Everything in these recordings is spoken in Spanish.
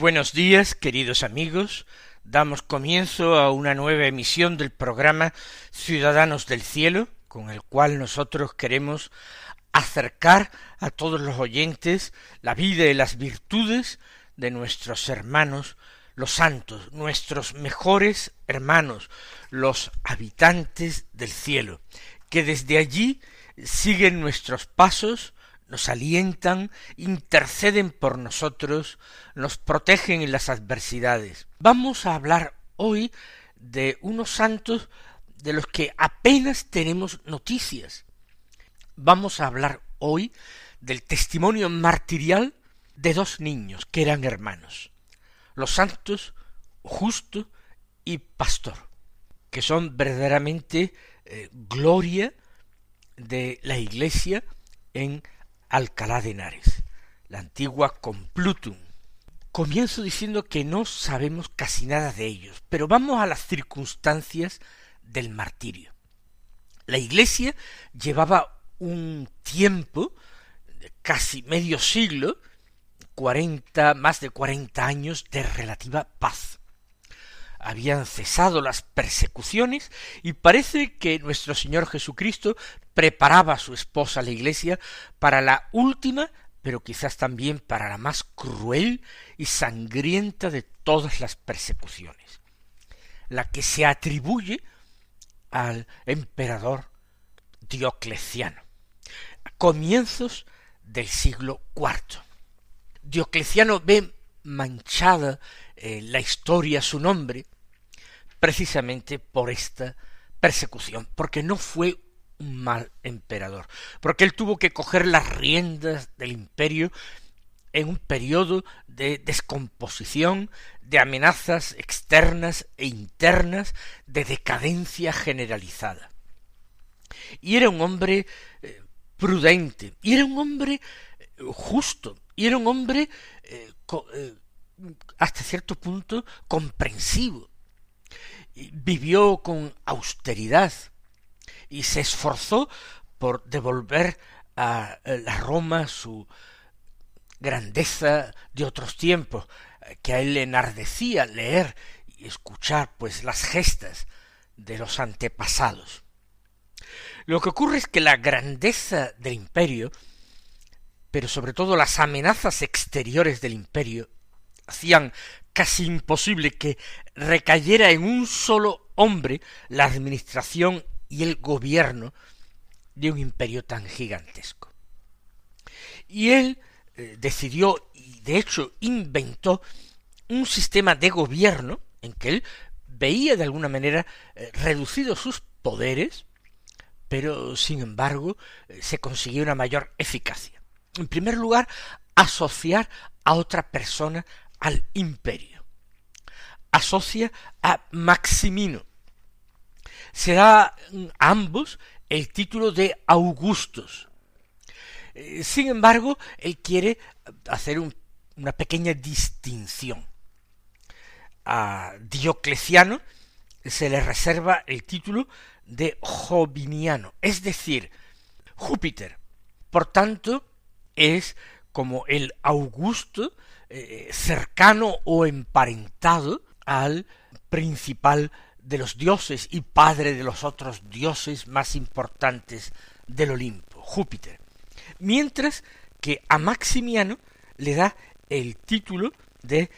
Buenos días, queridos amigos. Damos comienzo a una nueva emisión del programa Ciudadanos del Cielo, con el cual nosotros queremos acercar a todos los oyentes la vida y las virtudes de nuestros hermanos, los santos, nuestros mejores hermanos, los habitantes del cielo, que desde allí siguen nuestros pasos, nos alientan, interceden por nosotros, nos protegen en las adversidades. Vamos a hablar hoy de unos santos de los que apenas tenemos noticias. Vamos a hablar hoy del testimonio martirial de dos niños que eran hermanos, los santos Justo y Pastor, que son verdaderamente eh, gloria de la Iglesia en Alcalá de Henares, la antigua Complutum. Comienzo diciendo que no sabemos casi nada de ellos, pero vamos a las circunstancias del martirio. La Iglesia llevaba un tiempo, casi medio siglo, cuarenta, más de cuarenta años de relativa paz habían cesado las persecuciones y parece que nuestro Señor Jesucristo preparaba a su esposa la iglesia para la última, pero quizás también para la más cruel y sangrienta de todas las persecuciones, la que se atribuye al emperador Diocleciano, a comienzos del siglo IV. Diocleciano ve manchada eh, la historia su nombre precisamente por esta persecución, porque no fue un mal emperador, porque él tuvo que coger las riendas del imperio en un periodo de descomposición, de amenazas externas e internas, de decadencia generalizada. Y era un hombre eh, prudente, y era un hombre eh, justo, y era un hombre hasta cierto punto comprensivo, vivió con austeridad y se esforzó por devolver a la Roma su grandeza de otros tiempos, que a él le enardecía leer y escuchar pues las gestas de los antepasados. Lo que ocurre es que la grandeza del imperio, pero sobre todo las amenazas exteriores del imperio, hacían casi imposible que recayera en un solo hombre la administración y el gobierno de un imperio tan gigantesco. Y él eh, decidió y de hecho inventó un sistema de gobierno en que él veía de alguna manera eh, reducidos sus poderes, pero sin embargo eh, se consiguió una mayor eficacia. En primer lugar, asociar a otra persona al imperio. Asocia a Maximino. Se da a ambos el título de Augustos. Eh, sin embargo, él quiere hacer una pequeña distinción. A Diocleciano se le reserva el título de Joviniano, es decir, Júpiter. Por tanto, es como el Augusto eh, cercano o emparentado al principal de los dioses y padre de los otros dioses más importantes del Olimpo, Júpiter. Mientras que a Maximiano le da el título de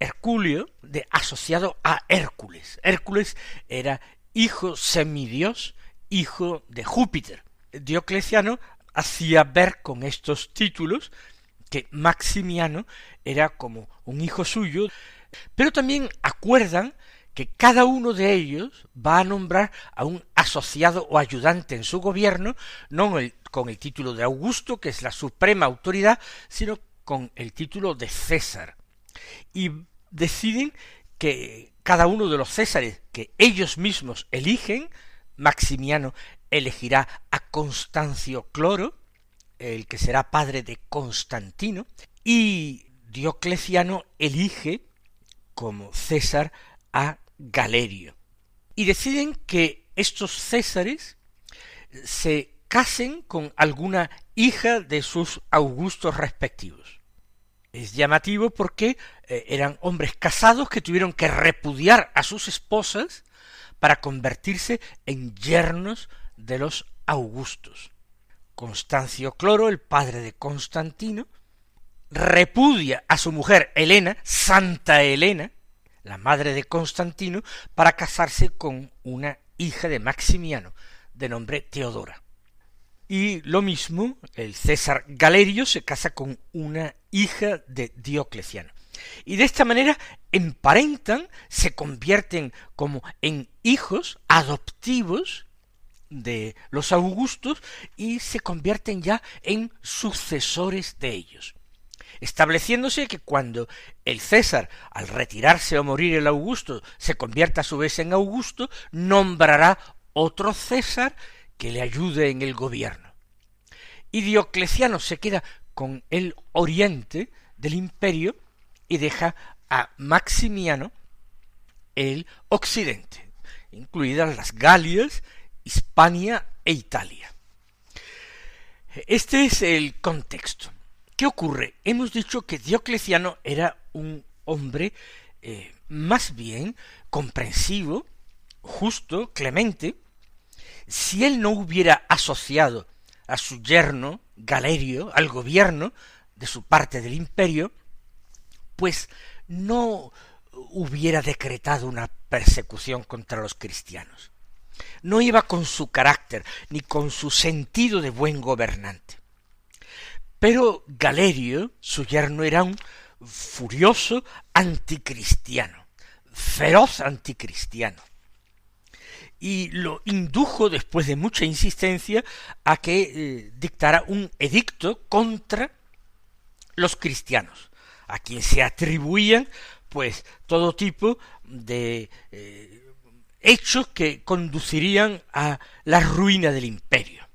Herculeo, de asociado a Hércules. Hércules era hijo semidios, hijo de Júpiter. Diocleciano hacía ver con estos títulos que Maximiano era como un hijo suyo, pero también acuerdan que cada uno de ellos va a nombrar a un asociado o ayudante en su gobierno, no con el título de Augusto, que es la suprema autoridad, sino con el título de César. Y deciden que cada uno de los césares que ellos mismos eligen, Maximiano elegirá a Constancio Cloro, el que será padre de Constantino, y Diocleciano elige como César a Galerio. Y deciden que estos césares se casen con alguna hija de sus augustos respectivos. Es llamativo porque eh, eran hombres casados que tuvieron que repudiar a sus esposas para convertirse en yernos de los augustos. Constancio Cloro, el padre de Constantino, repudia a su mujer Helena, Santa Helena, la madre de Constantino, para casarse con una hija de Maximiano, de nombre Teodora. Y lo mismo, el César Galerio se casa con una hija de Diocleciano. Y de esta manera emparentan, se convierten como en hijos adoptivos de los augustos y se convierten ya en sucesores de ellos estableciéndose que cuando el César, al retirarse o morir el Augusto, se convierta a su vez en Augusto, nombrará otro César que le ayude en el gobierno. Y Diocleciano se queda con el oriente del imperio y deja a Maximiano el occidente, incluidas las Galias, Hispania e Italia. Este es el contexto. ¿Qué ocurre? Hemos dicho que Diocleciano era un hombre eh, más bien comprensivo, justo, clemente. Si él no hubiera asociado a su yerno Galerio al gobierno de su parte del imperio, pues no hubiera decretado una persecución contra los cristianos. No iba con su carácter ni con su sentido de buen gobernante. Pero Galerio, su yerno, era un furioso anticristiano, feroz anticristiano. Y lo indujo, después de mucha insistencia, a que eh, dictara un edicto contra los cristianos, a quien se atribuían pues todo tipo de eh, hechos que conducirían a la ruina del imperio.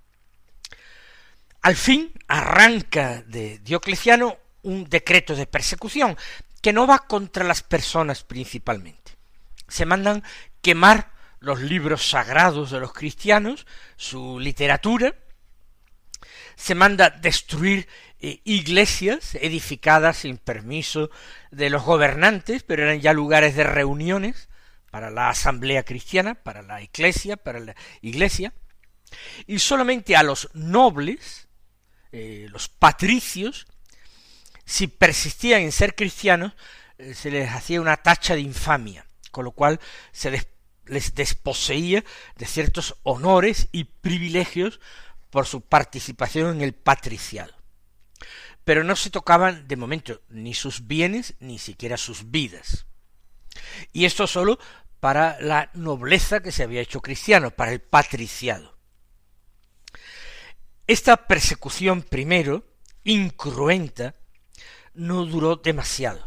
Al fin arranca de Diocleciano un decreto de persecución que no va contra las personas principalmente. Se mandan quemar los libros sagrados de los cristianos, su literatura, se manda destruir eh, iglesias edificadas sin permiso de los gobernantes, pero eran ya lugares de reuniones para la asamblea cristiana, para la iglesia, para la iglesia, y solamente a los nobles eh, los patricios, si persistían en ser cristianos, eh, se les hacía una tacha de infamia, con lo cual se les desposeía de ciertos honores y privilegios por su participación en el patriciado. Pero no se tocaban de momento ni sus bienes ni siquiera sus vidas. Y esto solo para la nobleza que se había hecho cristiano, para el patriciado. Esta persecución primero, incruenta, no duró demasiado,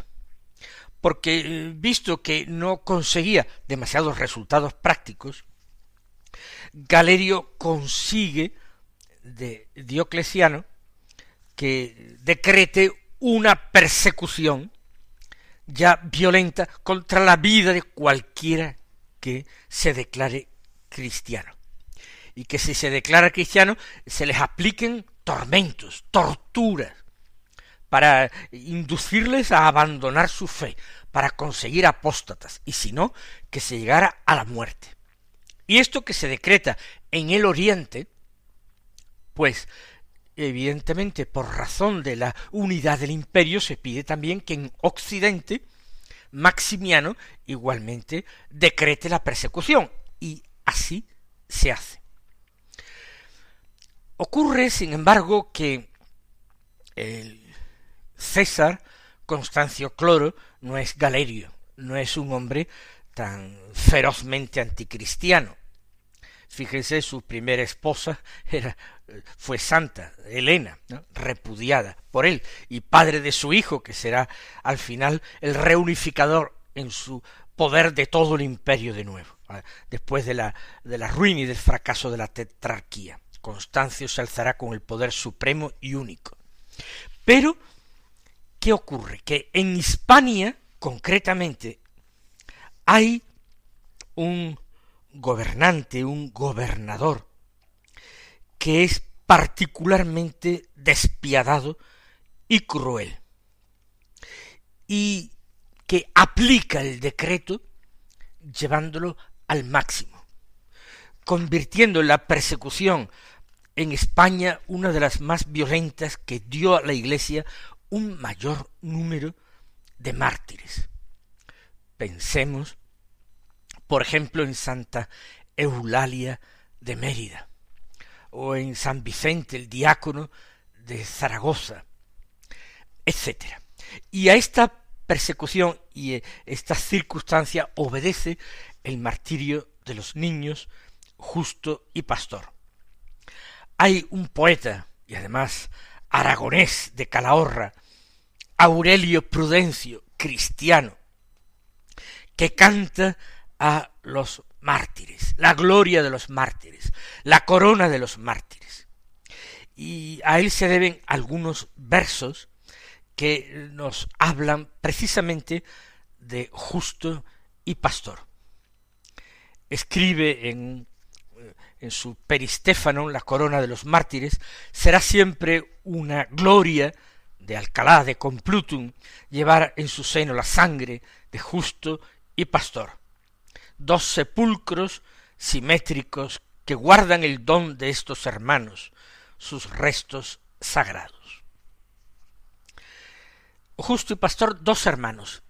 porque eh, visto que no conseguía demasiados resultados prácticos, Galerio consigue de Diocleciano que decrete una persecución ya violenta contra la vida de cualquiera que se declare cristiano y que si se declara cristiano se les apliquen tormentos, torturas, para inducirles a abandonar su fe, para conseguir apóstatas, y si no, que se llegara a la muerte. Y esto que se decreta en el Oriente, pues evidentemente por razón de la unidad del imperio se pide también que en Occidente Maximiano igualmente decrete la persecución, y así se hace. Ocurre, sin embargo, que el César Constancio Cloro no es Galerio, no es un hombre tan ferozmente anticristiano. Fíjense, su primera esposa era, fue santa, Elena, repudiada por él, y padre de su hijo, que será al final el reunificador en su poder de todo el imperio de nuevo, después de la, de la ruina y del fracaso de la tetrarquía. Constancio se alzará con el poder supremo y único. Pero, ¿qué ocurre? Que en Hispania, concretamente, hay un gobernante, un gobernador, que es particularmente despiadado y cruel, y que aplica el decreto llevándolo al máximo, convirtiendo la persecución en España una de las más violentas que dio a la Iglesia un mayor número de mártires. Pensemos, por ejemplo, en Santa Eulalia de Mérida, o en San Vicente el diácono de Zaragoza, etc. Y a esta persecución y esta circunstancia obedece el martirio de los niños justo y pastor. Hay un poeta, y además aragonés de Calahorra, Aurelio Prudencio, cristiano, que canta a los mártires, la gloria de los mártires, la corona de los mártires. Y a él se deben algunos versos que nos hablan precisamente de justo y pastor. Escribe en en su Peristéfano, la corona de los mártires, será siempre una gloria de Alcalá de Complutum llevar en su seno la sangre de justo y pastor. Dos sepulcros simétricos que guardan el don de estos hermanos, sus restos sagrados. Justo y pastor, dos hermanos.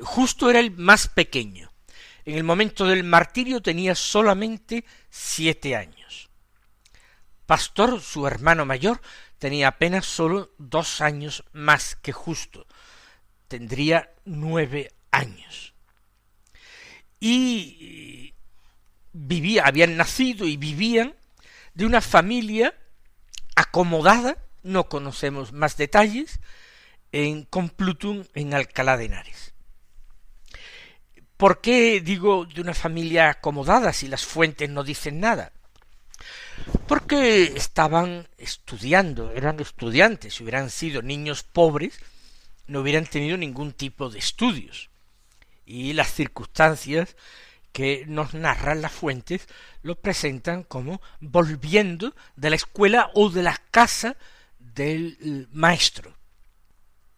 Justo era el más pequeño, en el momento del martirio tenía solamente siete años. Pastor, su hermano mayor, tenía apenas sólo dos años más que justo. Tendría nueve años. Y vivía, habían nacido y vivían de una familia acomodada, no conocemos más detalles, en Complutum, en Alcalá de Henares. ¿Por qué digo de una familia acomodada si las fuentes no dicen nada? Porque estaban estudiando, eran estudiantes, si hubieran sido niños pobres, no hubieran tenido ningún tipo de estudios. Y las circunstancias que nos narran las fuentes lo presentan como volviendo de la escuela o de la casa del maestro.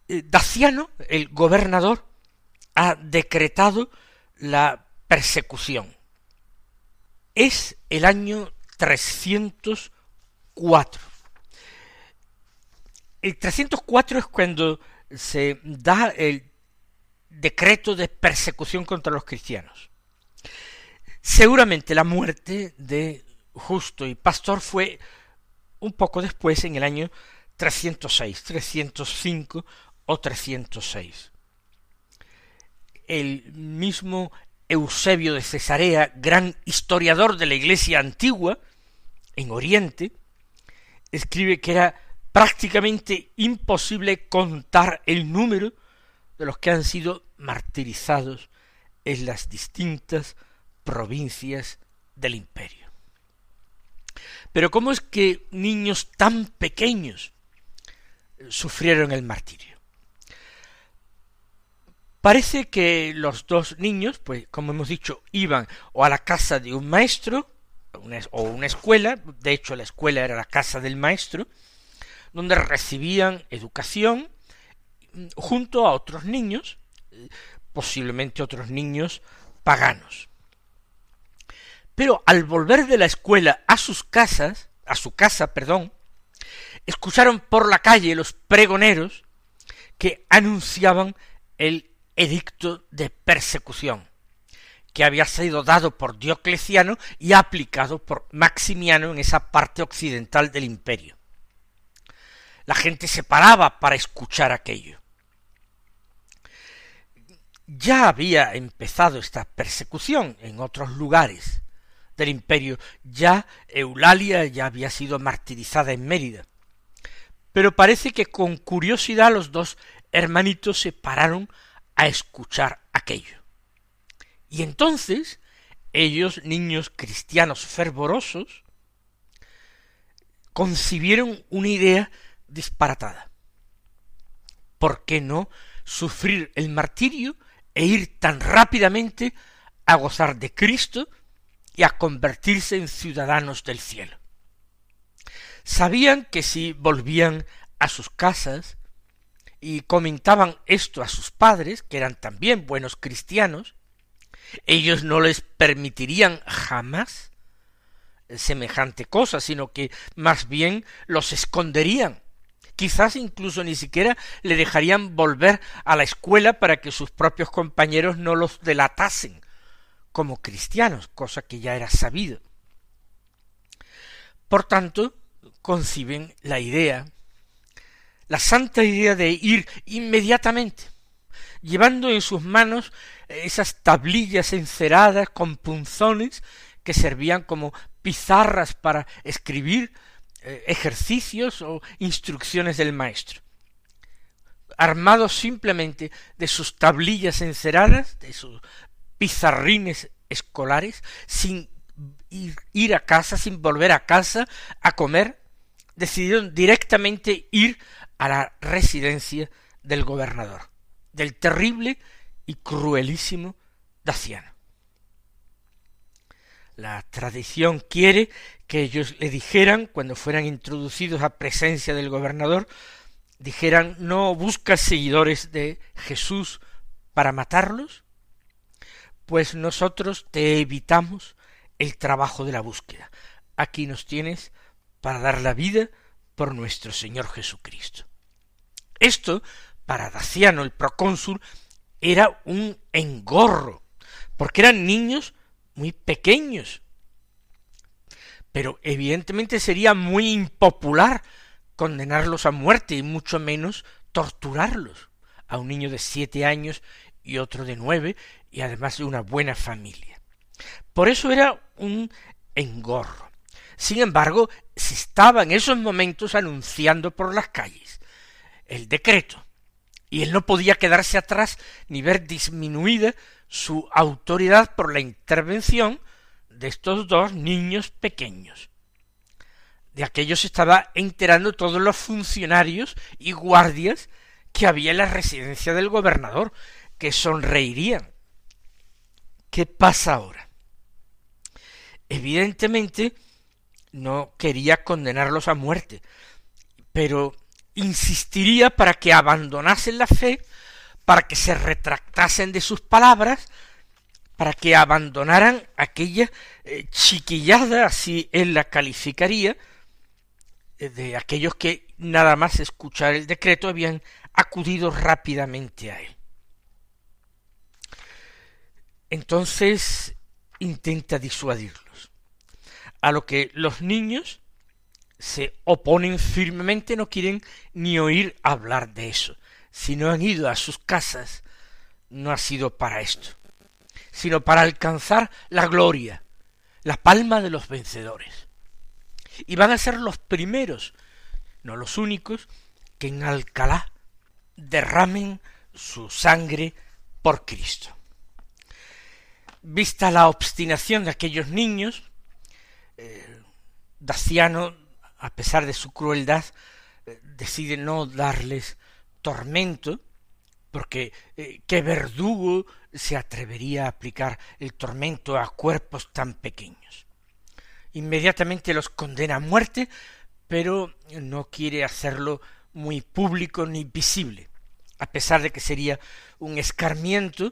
Eh, Daciano, el gobernador, ha decretado la persecución. Es el año 304. El 304 es cuando se da el decreto de persecución contra los cristianos. Seguramente la muerte de Justo y Pastor fue un poco después, en el año 306, 305 o 306 el mismo Eusebio de Cesarea, gran historiador de la Iglesia antigua, en Oriente, escribe que era prácticamente imposible contar el número de los que han sido martirizados en las distintas provincias del imperio. Pero ¿cómo es que niños tan pequeños sufrieron el martirio? Parece que los dos niños, pues como hemos dicho, iban o a la casa de un maestro, o una escuela, de hecho la escuela era la casa del maestro, donde recibían educación junto a otros niños, posiblemente otros niños paganos. Pero al volver de la escuela a sus casas, a su casa, perdón, escucharon por la calle los pregoneros que anunciaban el edicto de persecución que había sido dado por Diocleciano y aplicado por Maximiano en esa parte occidental del imperio. La gente se paraba para escuchar aquello. Ya había empezado esta persecución en otros lugares del imperio, ya Eulalia ya había sido martirizada en Mérida. Pero parece que con curiosidad los dos hermanitos se pararon a escuchar aquello. Y entonces ellos, niños cristianos fervorosos, concibieron una idea disparatada. ¿Por qué no sufrir el martirio e ir tan rápidamente a gozar de Cristo y a convertirse en ciudadanos del cielo? Sabían que si volvían a sus casas y comentaban esto a sus padres, que eran también buenos cristianos, ellos no les permitirían jamás semejante cosa, sino que más bien los esconderían. Quizás incluso ni siquiera le dejarían volver a la escuela para que sus propios compañeros no los delatasen como cristianos, cosa que ya era sabido. Por tanto, conciben la idea, la santa idea de ir inmediatamente, llevando en sus manos esas tablillas enceradas con punzones que servían como pizarras para escribir ejercicios o instrucciones del maestro. Armados simplemente de sus tablillas enceradas, de sus pizarrines escolares, sin ir, ir a casa, sin volver a casa a comer, decidieron directamente ir a la residencia del gobernador, del terrible y cruelísimo Daciano. La tradición quiere que ellos le dijeran, cuando fueran introducidos a presencia del gobernador, dijeran, no buscas seguidores de Jesús para matarlos, pues nosotros te evitamos el trabajo de la búsqueda. Aquí nos tienes para dar la vida por nuestro Señor Jesucristo. Esto, para Daciano el procónsul, era un engorro, porque eran niños muy pequeños. Pero evidentemente sería muy impopular condenarlos a muerte y mucho menos torturarlos a un niño de siete años y otro de nueve y además de una buena familia. Por eso era un engorro. Sin embargo, se estaba en esos momentos anunciando por las calles el decreto, y él no podía quedarse atrás ni ver disminuida su autoridad por la intervención de estos dos niños pequeños. De aquello se estaba enterando todos los funcionarios y guardias que había en la residencia del gobernador, que sonreirían. ¿Qué pasa ahora? Evidentemente no quería condenarlos a muerte, pero insistiría para que abandonasen la fe para que se retractasen de sus palabras, para que abandonaran aquella eh, chiquillada, así él la calificaría, eh, de aquellos que nada más escuchar el decreto habían acudido rápidamente a él. Entonces intenta disuadirlos, a lo que los niños se oponen firmemente, no quieren ni oír hablar de eso si no han ido a sus casas, no ha sido para esto, sino para alcanzar la gloria, la palma de los vencedores. Y van a ser los primeros, no los únicos, que en Alcalá derramen su sangre por Cristo. Vista la obstinación de aquellos niños, eh, Daciano, a pesar de su crueldad, eh, decide no darles tormento, porque eh, qué verdugo se atrevería a aplicar el tormento a cuerpos tan pequeños. Inmediatamente los condena a muerte, pero no quiere hacerlo muy público ni visible. A pesar de que sería un escarmiento,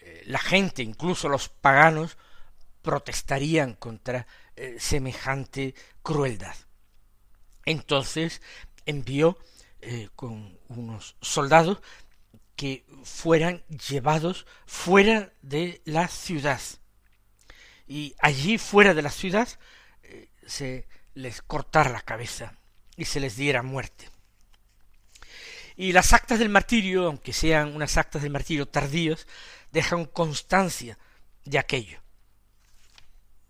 eh, la gente, incluso los paganos, protestarían contra eh, semejante crueldad. Entonces envió con unos soldados que fueran llevados fuera de la ciudad. Y allí fuera de la ciudad eh, se les cortara la cabeza y se les diera muerte. Y las actas del martirio, aunque sean unas actas del martirio tardías, dejan constancia de aquello.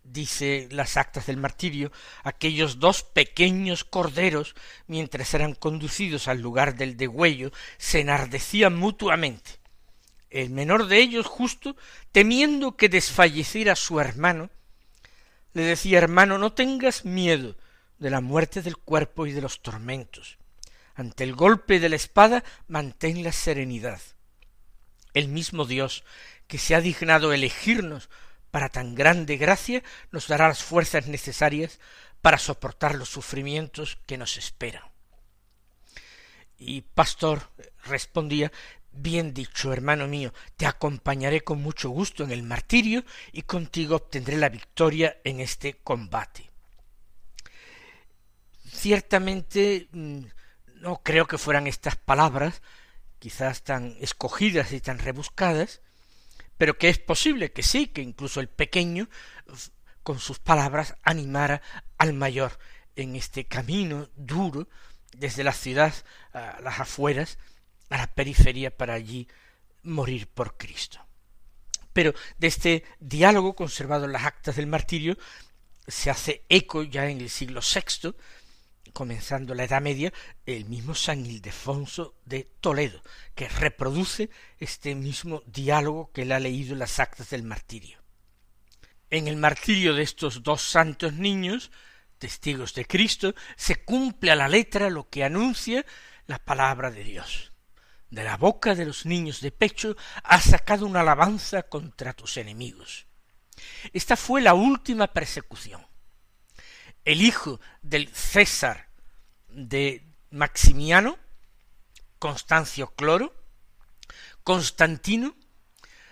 Dice las actas del martirio, aquellos dos pequeños corderos, mientras eran conducidos al lugar del degüello, se enardecían mutuamente. El menor de ellos, justo, temiendo que desfalleciera su hermano, le decía hermano, no tengas miedo de la muerte del cuerpo y de los tormentos. Ante el golpe de la espada, mantén la serenidad. El mismo Dios que se ha dignado elegirnos para tan grande gracia, nos dará las fuerzas necesarias para soportar los sufrimientos que nos esperan. Y Pastor respondía Bien dicho, hermano mío, te acompañaré con mucho gusto en el martirio y contigo obtendré la victoria en este combate. Ciertamente mm, no creo que fueran estas palabras, quizás tan escogidas y tan rebuscadas, pero que es posible que sí, que incluso el pequeño con sus palabras animara al mayor en este camino duro desde la ciudad a las afueras a la periferia para allí morir por Cristo. Pero de este diálogo conservado en las actas del martirio se hace eco ya en el siglo VI, comenzando la Edad Media, el mismo San Ildefonso de Toledo, que reproduce este mismo diálogo que él ha leído en las actas del martirio. En el martirio de estos dos santos niños, testigos de Cristo, se cumple a la letra lo que anuncia la palabra de Dios de la boca de los niños de pecho has sacado una alabanza contra tus enemigos. Esta fue la última persecución. El hijo del César de Maximiano, Constancio Cloro, Constantino,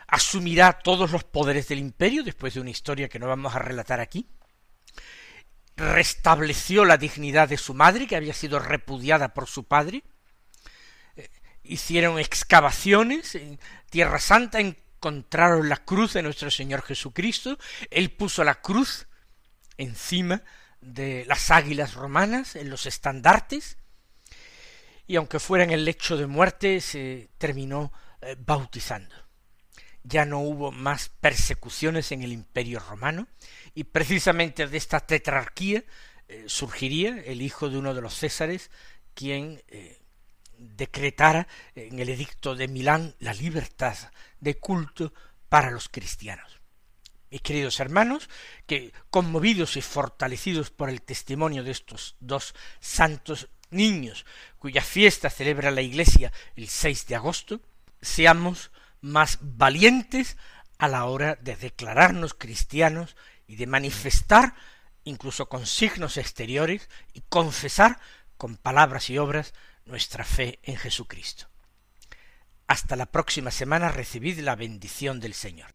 asumirá todos los poderes del imperio, después de una historia que no vamos a relatar aquí, restableció la dignidad de su madre, que había sido repudiada por su padre, hicieron excavaciones en Tierra Santa, encontraron la cruz de nuestro Señor Jesucristo, él puso la cruz encima de las águilas romanas, en los estandartes, y aunque fuera en el lecho de muerte, se terminó eh, bautizando. Ya no hubo más persecuciones en el imperio romano, y precisamente de esta tetrarquía eh, surgiría el hijo de uno de los césares, quien eh, decretara en el edicto de Milán la libertad de culto para los cristianos. Mis queridos hermanos, que conmovidos y fortalecidos por el testimonio de estos dos santos niños, cuya fiesta celebra la Iglesia el 6 de agosto, seamos más valientes a la hora de declararnos cristianos y de manifestar, incluso con signos exteriores, y confesar con palabras y obras nuestra fe en Jesucristo. Hasta la próxima semana recibid la bendición del Señor.